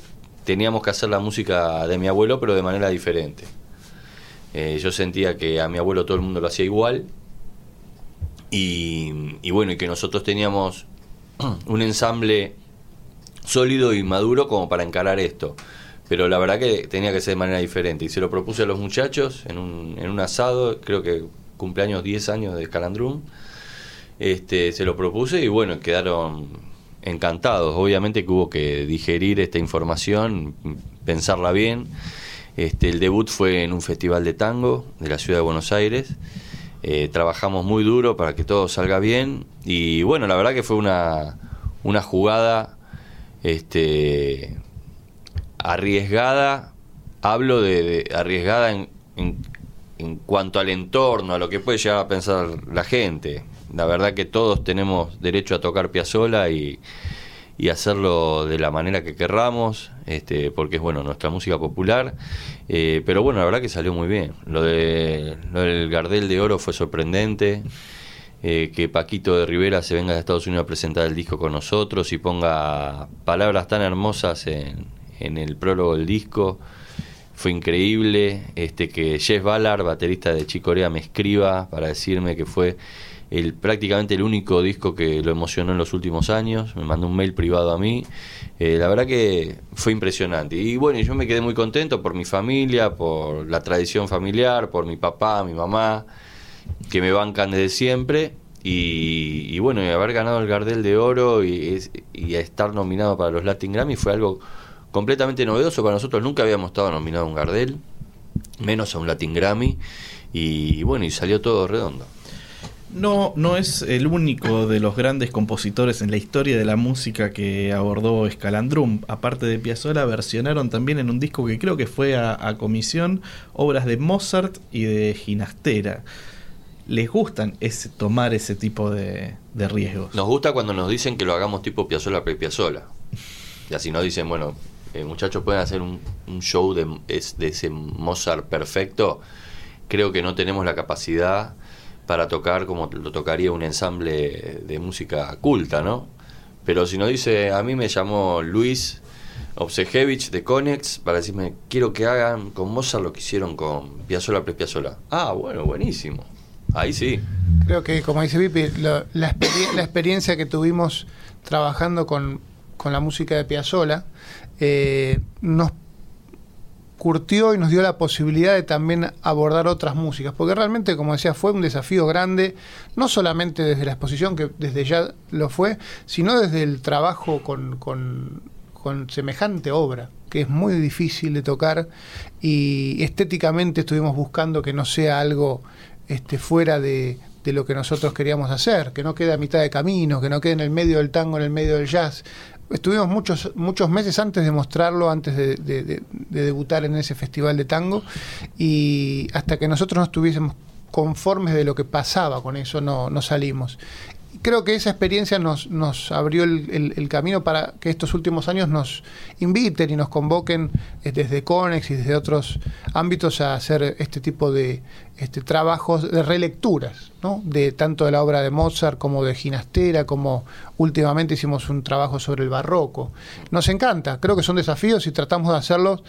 teníamos que hacer la música de mi abuelo pero de manera diferente. Eh, yo sentía que a mi abuelo todo el mundo lo hacía igual y, bueno, y que nosotros teníamos un ensamble sólido y maduro como para encarar esto pero la verdad que tenía que ser de manera diferente. Y se lo propuse a los muchachos en un, en un asado, creo que cumpleaños 10 años de Calandrum. Este, se lo propuse y bueno, quedaron encantados. Obviamente que hubo que digerir esta información, pensarla bien. Este, el debut fue en un festival de tango de la ciudad de Buenos Aires. Eh, trabajamos muy duro para que todo salga bien y bueno, la verdad que fue una, una jugada este, arriesgada, hablo de, arriesgada en, en, cuanto al entorno, a lo que puede llegar a pensar la gente. La verdad que todos tenemos derecho a tocar piazola y, y hacerlo de la manera que querramos, este, porque es bueno nuestra música popular. Eh, pero bueno, la verdad que salió muy bien. Lo, de, del Gardel de Oro fue sorprendente. Eh, que Paquito de Rivera se venga de Estados Unidos a presentar el disco con nosotros y ponga palabras tan hermosas en, en el prólogo del disco. Fue increíble este que Jeff Ballard, baterista de Chicorea, me escriba para decirme que fue el, prácticamente el único disco que lo emocionó en los últimos años. Me mandó un mail privado a mí. Eh, la verdad que fue impresionante. Y bueno, yo me quedé muy contento por mi familia, por la tradición familiar, por mi papá, mi mamá, que me bancan desde siempre. Y, bueno, y haber ganado el Gardel de Oro y, estar nominado para los Latin Grammy fue algo completamente novedoso para nosotros. Nunca habíamos estado nominado a un Gardel, menos a un Latin Grammy, y bueno, y salió todo redondo. No, no es el único de los grandes compositores en la historia de la música que abordó Scalandrum. Aparte de Piazzolla, versionaron también en un disco que creo que fue a, comisión obras de Mozart y de Ginastera. ¿Les gustan tomar ese tipo de, riesgos? Nos gusta cuando nos dicen que lo hagamos tipo Piazzolla pre Piazzolla. Y así nos dicen, bueno, eh, muchachos pueden hacer un, show de, ese Mozart perfecto, creo que no tenemos la capacidad para tocar como lo tocaría un ensamble de música culta, ¿no? Pero si nos dice, a mí me llamó Luis Obsejevich de Conex para decirme, quiero que hagan con Mozart lo que hicieron con Piazzolla Pre Piazzolla. Ah, bueno, buenísimo. Ahí sí. Creo que, como dice Vipi, la, la experiencia que tuvimos trabajando con, con la música de Piazzolla eh, nos curtió y nos dio la posibilidad de también abordar otras músicas, porque realmente, como decía, fue un desafío grande, no solamente desde la exposición, que desde ya lo fue, sino desde el trabajo con, con, con semejante obra, que es muy difícil de tocar y estéticamente estuvimos buscando que no sea algo este, fuera de, de lo que nosotros queríamos hacer, que no quede a mitad de camino, que no quede en el medio del tango, en el medio del jazz. Estuvimos muchos, muchos meses antes de mostrarlo, antes de, de debutar en ese festival de tango, y hasta que nosotros no estuviésemos conformes de lo que pasaba con eso, no, no salimos creo que esa experiencia nos, nos abrió el, camino para que estos últimos años nos inviten y nos convoquen eh, desde Conex y desde otros ámbitos a hacer este tipo de este, trabajos de relecturas, ¿no? de tanto de la obra de Mozart como de Ginastera, como últimamente hicimos un trabajo sobre el barroco. Nos encanta, creo que son desafíos y tratamos de hacerlos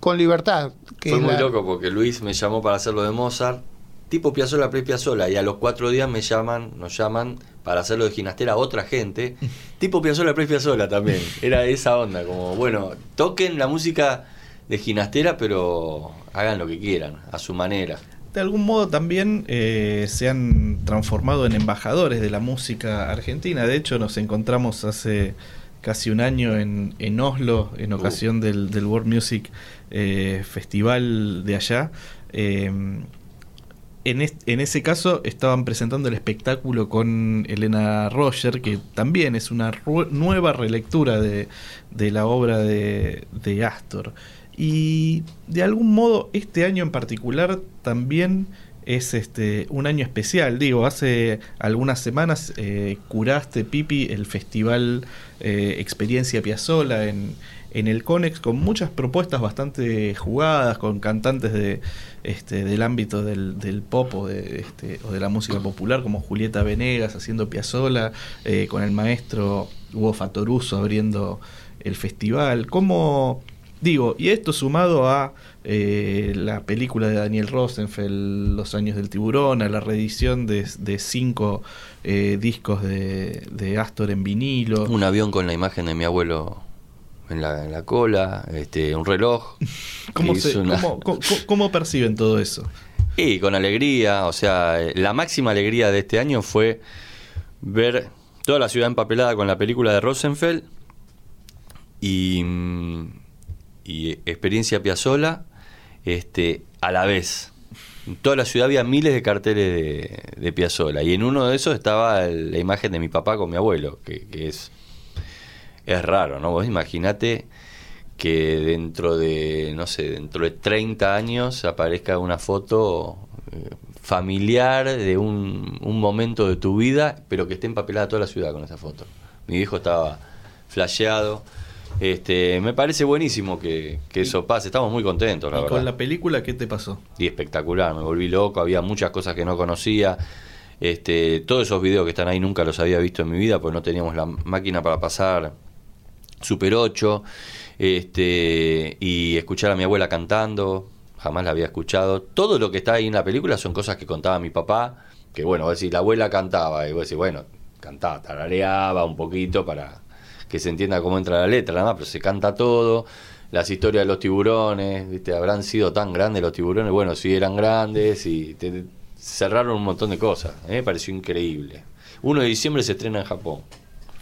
con libertad. Fue muy loco porque Luis me llamó para hacerlo de Mozart tipo Piazzola pre Piazzola y a los cuatro días me llaman, nos llaman para hacerlo de ginastera a otra gente, tipo Piazzola pre Piazzola también. Era esa onda, como bueno, toquen la música de ginastera, pero hagan lo que quieran, a su manera. De algún modo también eh, se han transformado en embajadores de la música argentina. De hecho, nos encontramos hace casi un año en, en Oslo, en uh. ocasión del, del, World Music eh, Festival de allá. Eh, en, ese caso estaban presentando el espectáculo con Elena Roger, que también es una nueva relectura de, la obra de, Astor. Y de algún modo este año en particular también es este un año especial. Digo, hace algunas semanas eh, curaste, Pipi, el festival eh, Experiencia Piazzola en, en el Conex con muchas propuestas bastante jugadas, con cantantes de, este, del ámbito del, pop o de, este, o de la música popular, como Julieta Venegas haciendo Piazzola, eh, con el maestro Hugo Fatoruso abriendo el festival. ¿Cómo, digo, y esto sumado a eh, la película de Daniel Rosenfeld, Los años del tiburón, a la reedición de, cinco eh, discos de, de Astor en vinilo. Un avión con la imagen de mi abuelo en la, cola, este, un reloj. ¿Cómo, perciben todo eso? Y con alegría, o sea, la máxima alegría de este año fue ver toda la ciudad empapelada con la película de Rosenfeld y, y Experiencia Piazzola este, a la vez. En toda la ciudad había miles de carteles de, de Piazzola y en uno de esos estaba la imagen de mi papá con mi abuelo, que, que es es raro, ¿no? Vos imaginate que dentro de, no sé, dentro de 30 años aparezca una foto eh, familiar de un, un, momento de tu vida, pero que esté empapelada toda la ciudad con esa foto. Mi hijo estaba flasheado. Este, me parece buenísimo que, eso pase, estamos muy contentos, la ¿Y verdad. ¿Con la película qué te pasó? Y espectacular, me volví loco, había muchas cosas que no conocía. Este, todos esos videos que están ahí nunca los había visto en mi vida, pues no teníamos la máquina para pasar Super 8, este, y escuchar a mi abuela cantando, jamás la había escuchado. Todo lo que está ahí en la película son cosas que contaba mi papá, que bueno, decís, la abuela cantaba, y vos decís, bueno, cantaba, tarareaba un poquito para que se entienda cómo entra la letra, nada más, pero se canta todo. Las historias de los tiburones, ¿viste? ¿Habrán sido tan grandes los tiburones? Bueno, sí eran grandes y cerraron un montón de cosas. ¿eh? Me pareció increíble. 1 de diciembre se estrena en Japón.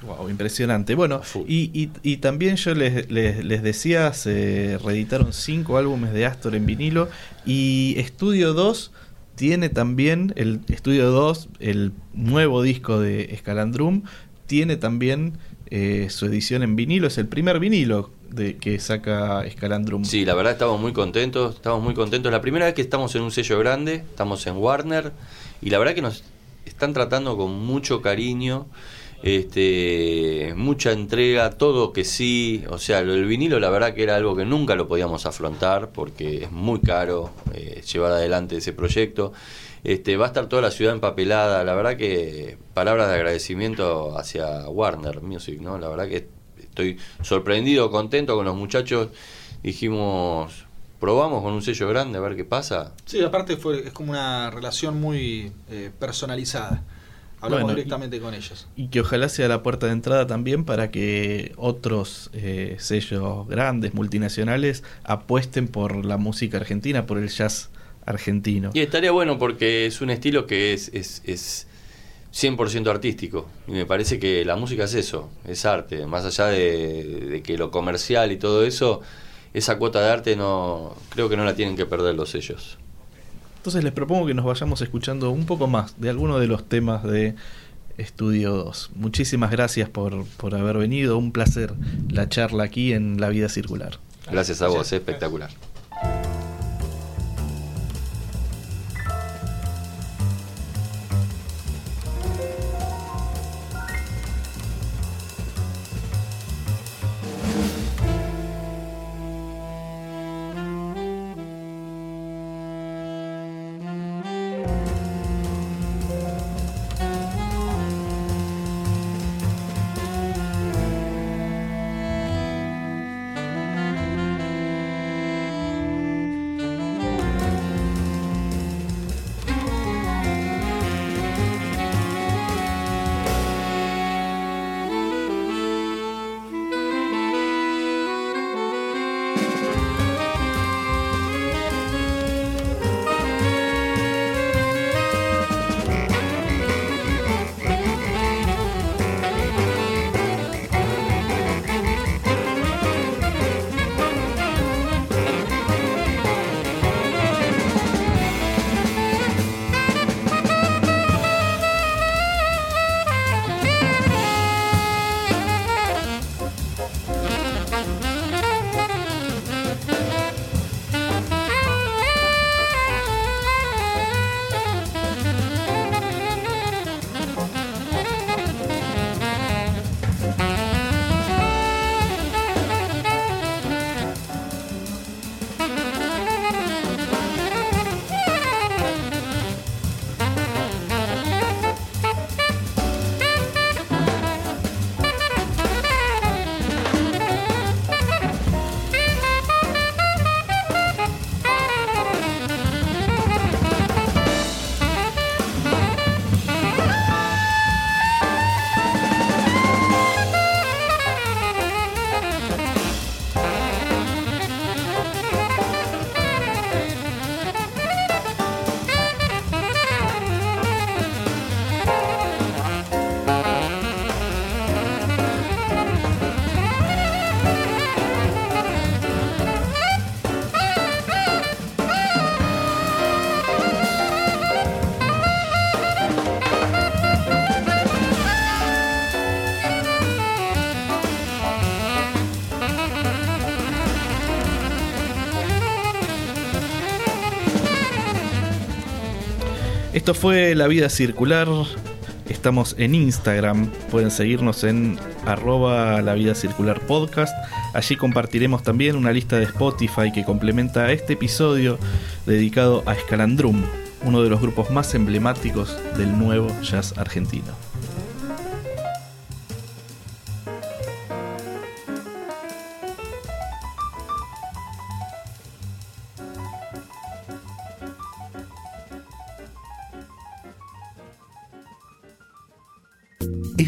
Wow, impresionante. Bueno, y, y, también yo les, les, decía, se reeditaron cinco álbumes de Astor en vinilo y Estudio 2 tiene también, el Estudio 2, el nuevo disco de Escalandrum, tiene también eh, su edición en vinilo, es el primer vinilo de, que saca Escalandrum. Sí, la verdad estamos muy contentos, estamos muy contentos. La primera vez que estamos en un sello grande, estamos en Warner, y la verdad que nos están tratando con mucho cariño este, mucha entrega, todo que sí, o sea, el vinilo la verdad que era algo que nunca lo podíamos afrontar porque es muy caro eh, llevar adelante ese proyecto. Este, va a estar toda la ciudad empapelada, la verdad que palabras de agradecimiento hacia Warner Music, ¿no? La verdad que estoy sorprendido, contento con los muchachos. Dijimos, probamos con un sello grande a ver qué pasa. Sí, aparte fue, es como una relación muy eh, personalizada. Hablamos directamente con ellos. Y que ojalá sea la puerta de entrada también para que otros eh, sellos grandes, multinacionales, apuesten por la música argentina, por el jazz argentino. Y estaría bueno porque es un estilo que es, es, es 100% artístico. Y me parece que la música es eso, es arte. Más allá de, de, que lo comercial y todo eso, esa cuota de arte no creo que no la tienen que perder los sellos. Entonces les propongo que nos vayamos escuchando un poco más de algunos de los temas de Estudio 2. Muchísimas gracias por, por haber venido, un placer la charla aquí en La Vida Circular. Gracias a vos, espectacular. Esto fue La Vida Circular. Estamos en Instagram. Pueden seguirnos en arroba La Vida Circular Podcast. Allí compartiremos también una lista de Spotify que complementa este episodio dedicado a Escalandrum, uno de los grupos más emblemáticos del nuevo jazz argentino.